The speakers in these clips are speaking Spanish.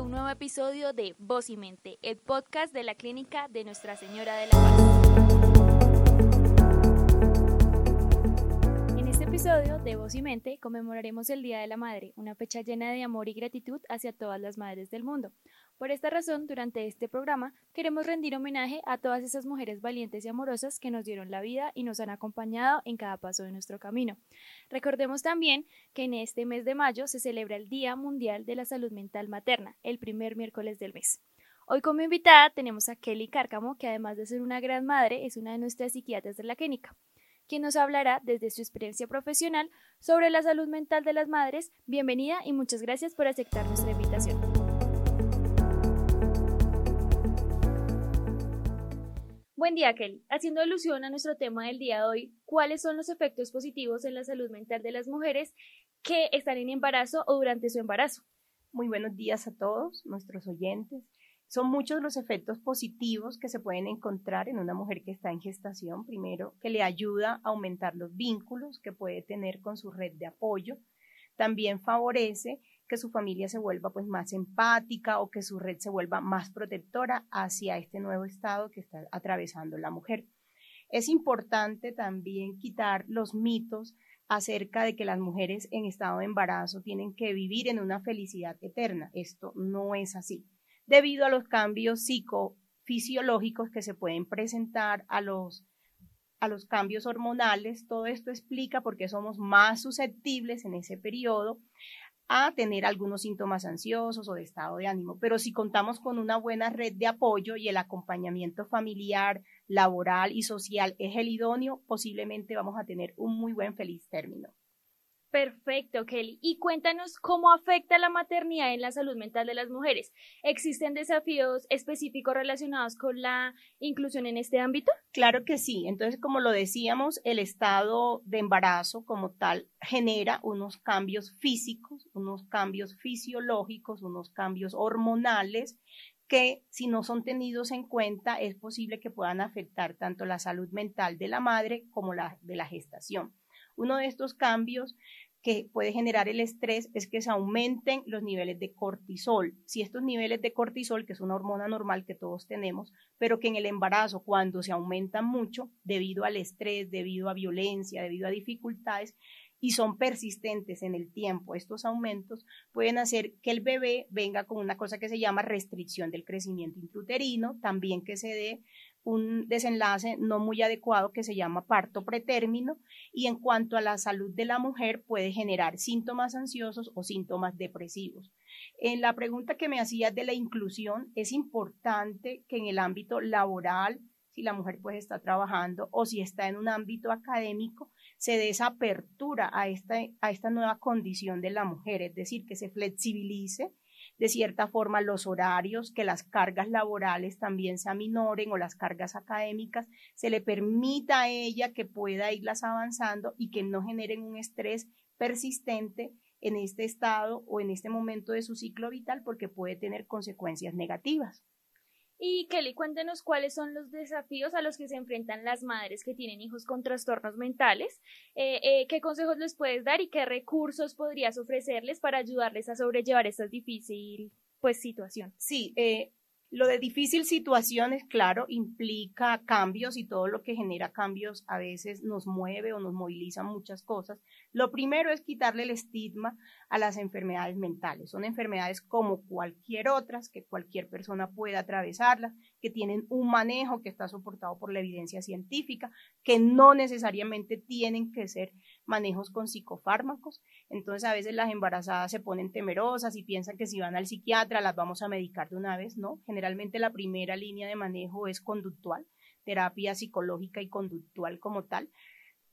un nuevo episodio de Voz y Mente, el podcast de la clínica de Nuestra Señora de la Paz. En este episodio de Voz y Mente conmemoraremos el Día de la Madre, una fecha llena de amor y gratitud hacia todas las madres del mundo. Por esta razón, durante este programa queremos rendir homenaje a todas esas mujeres valientes y amorosas que nos dieron la vida y nos han acompañado en cada paso de nuestro camino. Recordemos también que en este mes de mayo se celebra el Día Mundial de la Salud Mental Materna, el primer miércoles del mes. Hoy como invitada tenemos a Kelly Cárcamo, que además de ser una gran madre, es una de nuestras psiquiatras de la clínica, quien nos hablará desde su experiencia profesional sobre la salud mental de las madres. Bienvenida y muchas gracias por aceptar nuestra invitación. Buen día, Kelly. Haciendo alusión a nuestro tema del día de hoy, ¿cuáles son los efectos positivos en la salud mental de las mujeres que están en embarazo o durante su embarazo? Muy buenos días a todos nuestros oyentes. Son muchos los efectos positivos que se pueden encontrar en una mujer que está en gestación. Primero, que le ayuda a aumentar los vínculos que puede tener con su red de apoyo. También favorece que su familia se vuelva pues más empática o que su red se vuelva más protectora hacia este nuevo estado que está atravesando la mujer. Es importante también quitar los mitos acerca de que las mujeres en estado de embarazo tienen que vivir en una felicidad eterna. Esto no es así. Debido a los cambios psicofisiológicos que se pueden presentar a los a los cambios hormonales, todo esto explica por qué somos más susceptibles en ese periodo a tener algunos síntomas ansiosos o de estado de ánimo. Pero si contamos con una buena red de apoyo y el acompañamiento familiar, laboral y social es el idóneo, posiblemente vamos a tener un muy buen feliz término. Perfecto, Kelly. Y cuéntanos cómo afecta la maternidad en la salud mental de las mujeres. ¿Existen desafíos específicos relacionados con la inclusión en este ámbito? Claro que sí. Entonces, como lo decíamos, el estado de embarazo como tal genera unos cambios físicos, unos cambios fisiológicos, unos cambios hormonales que si no son tenidos en cuenta es posible que puedan afectar tanto la salud mental de la madre como la de la gestación. Uno de estos cambios que puede generar el estrés es que se aumenten los niveles de cortisol. Si estos niveles de cortisol, que es una hormona normal que todos tenemos, pero que en el embarazo, cuando se aumentan mucho, debido al estrés, debido a violencia, debido a dificultades, y son persistentes en el tiempo, estos aumentos pueden hacer que el bebé venga con una cosa que se llama restricción del crecimiento intrauterino, también que se dé un desenlace no muy adecuado que se llama parto pretérmino y en cuanto a la salud de la mujer puede generar síntomas ansiosos o síntomas depresivos. En la pregunta que me hacías de la inclusión, es importante que en el ámbito laboral, si la mujer pues está trabajando o si está en un ámbito académico, se dé esa apertura a esta, a esta nueva condición de la mujer, es decir, que se flexibilice de cierta forma los horarios, que las cargas laborales también se aminoren o las cargas académicas, se le permita a ella que pueda irlas avanzando y que no generen un estrés persistente en este estado o en este momento de su ciclo vital porque puede tener consecuencias negativas. Y Kelly, cuéntenos cuáles son los desafíos a los que se enfrentan las madres que tienen hijos con trastornos mentales, eh, eh, qué consejos les puedes dar y qué recursos podrías ofrecerles para ayudarles a sobrellevar esta difícil pues, situación. Sí, eh, lo de difícil situaciones, claro, implica cambios y todo lo que genera cambios a veces nos mueve o nos moviliza muchas cosas. Lo primero es quitarle el estigma a las enfermedades mentales. Son enfermedades como cualquier otras, que cualquier persona puede atravesarlas, tienen un manejo que está soportado por la evidencia científica, que no necesariamente tienen que ser manejos con psicofármacos. Entonces a veces las embarazadas se ponen temerosas y piensan que si van al psiquiatra las vamos a medicar de una vez, ¿no? Generalmente la primera línea de manejo es conductual, terapia psicológica y conductual como tal.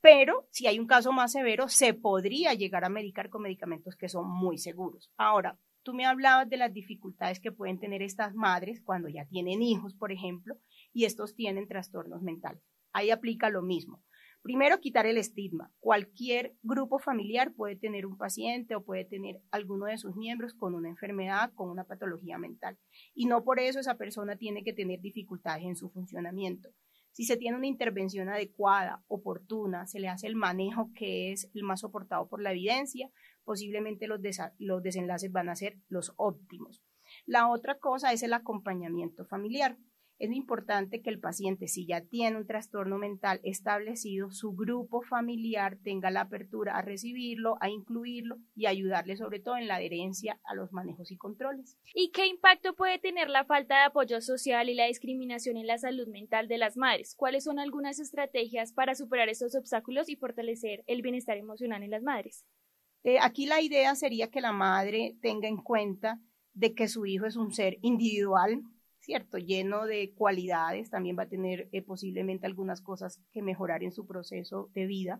Pero si hay un caso más severo, se podría llegar a medicar con medicamentos que son muy seguros. Ahora, tú me hablabas de las dificultades que pueden tener estas madres cuando ya tienen hijos, por ejemplo, y estos tienen trastornos mentales. Ahí aplica lo mismo. Primero, quitar el estigma. Cualquier grupo familiar puede tener un paciente o puede tener alguno de sus miembros con una enfermedad, con una patología mental. Y no por eso esa persona tiene que tener dificultades en su funcionamiento. Si se tiene una intervención adecuada, oportuna, se le hace el manejo que es el más soportado por la evidencia, posiblemente los, desenlaces van a ser los óptimos. La otra cosa es el acompañamiento familiar es importante que el paciente, si ya tiene un trastorno mental establecido, su grupo familiar tenga la apertura a recibirlo, a incluirlo y ayudarle sobre todo en la adherencia a los manejos y controles. ¿Y qué impacto puede tener la falta de apoyo social y la discriminación en la salud mental de las madres? ¿Cuáles son algunas estrategias para superar estos obstáculos y fortalecer el bienestar emocional en las madres? Eh, aquí la idea sería que la madre tenga en cuenta de que su hijo es un ser individual, ¿cierto? Lleno de cualidades, también va a tener eh, posiblemente algunas cosas que mejorar en su proceso de vida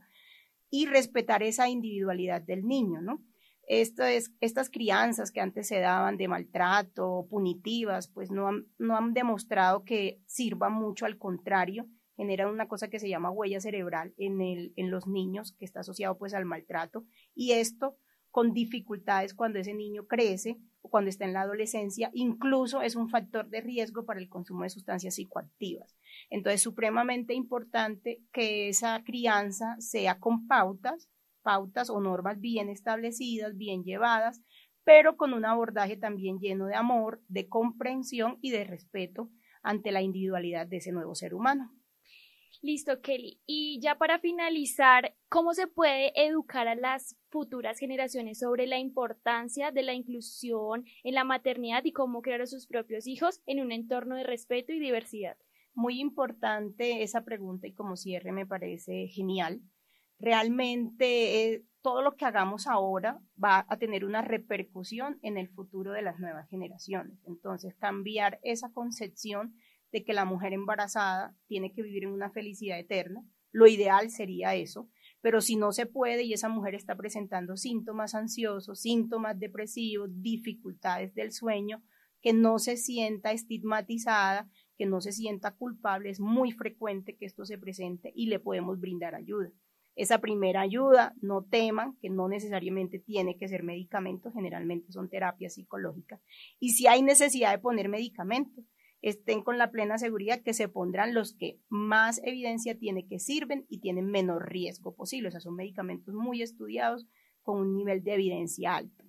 y respetar esa individualidad del niño, ¿no? Estas crianzas que antes se daban de maltrato, punitivas, pues no han, no han demostrado que sirva mucho, al contrario, generan una cosa que se llama huella cerebral en, el, en los niños, que está asociado pues al maltrato, y esto con dificultades cuando ese niño crece o cuando está en la adolescencia, incluso es un factor de riesgo para el consumo de sustancias psicoactivas. Entonces, supremamente importante que esa crianza sea con pautas, pautas o normas bien establecidas, bien llevadas, pero con un abordaje también lleno de amor, de comprensión y de respeto ante la individualidad de ese nuevo ser humano. Listo, Kelly. Y ya para finalizar, ¿cómo se puede educar a las futuras generaciones sobre la importancia de la inclusión en la maternidad y cómo crear a sus propios hijos en un entorno de respeto y diversidad? Muy importante esa pregunta y como cierre me parece genial. Realmente eh, todo lo que hagamos ahora va a tener una repercusión en el futuro de las nuevas generaciones. Entonces, cambiar esa concepción de que la mujer embarazada tiene que vivir en una felicidad eterna. Lo ideal sería eso, pero si no se puede y esa mujer está presentando síntomas ansiosos, síntomas depresivos, dificultades del sueño, que no se sienta estigmatizada, que no se sienta culpable, es muy frecuente que esto se presente y le podemos brindar ayuda. Esa primera ayuda, no teman que no necesariamente tiene que ser medicamento, generalmente son terapias psicológicas. Y si hay necesidad de poner medicamentos, estén con la plena seguridad que se pondrán los que más evidencia tiene que sirven y tienen menor riesgo posible. O sea, son medicamentos muy estudiados con un nivel de evidencia alto.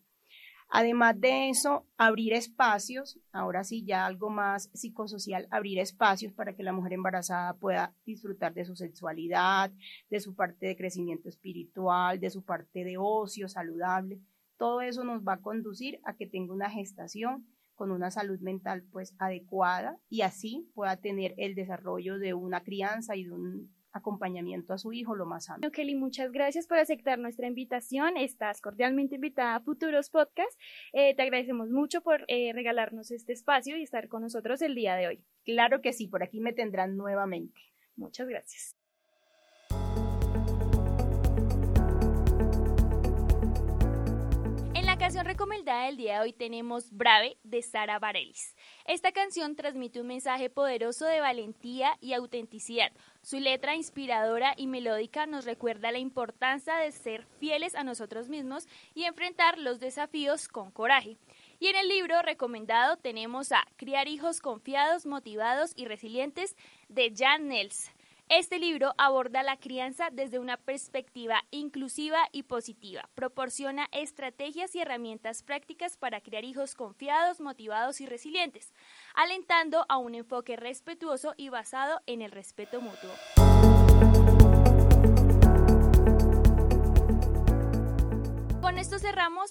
Además de eso, abrir espacios, ahora sí ya algo más psicosocial, abrir espacios para que la mujer embarazada pueda disfrutar de su sexualidad, de su parte de crecimiento espiritual, de su parte de ocio saludable. Todo eso nos va a conducir a que tenga una gestación con una salud mental pues adecuada y así pueda tener el desarrollo de una crianza y de un acompañamiento a su hijo lo más sano. Kelly, muchas gracias por aceptar nuestra invitación. Estás cordialmente invitada a futuros podcasts. Eh, te agradecemos mucho por eh, regalarnos este espacio y estar con nosotros el día de hoy. Claro que sí, por aquí me tendrán nuevamente. Muchas gracias. Canción recomendada del día de hoy tenemos Brave de Sara Bareilles. Esta canción transmite un mensaje poderoso de valentía y autenticidad. Su letra inspiradora y melódica nos recuerda la importancia de ser fieles a nosotros mismos y enfrentar los desafíos con coraje. Y en el libro recomendado tenemos a Criar hijos confiados, motivados y resilientes de Jan Nels. Este libro aborda la crianza desde una perspectiva inclusiva y positiva. Proporciona estrategias y herramientas prácticas para criar hijos confiados, motivados y resilientes, alentando a un enfoque respetuoso y basado en el respeto mutuo.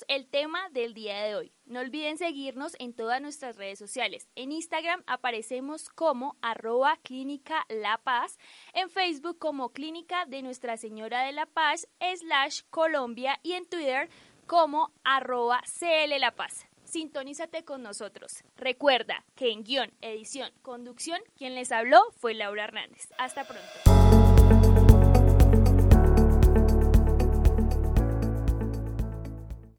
El tema del día de hoy. No olviden seguirnos en todas nuestras redes sociales. En Instagram aparecemos como arroba clínica La Paz, en Facebook como clínica de Nuestra Señora de la Paz slash Colombia y en Twitter como arroba CL La Paz. Sintonízate con nosotros. Recuerda que en guion, edición, conducción, quien les habló fue Laura Hernández. Hasta pronto.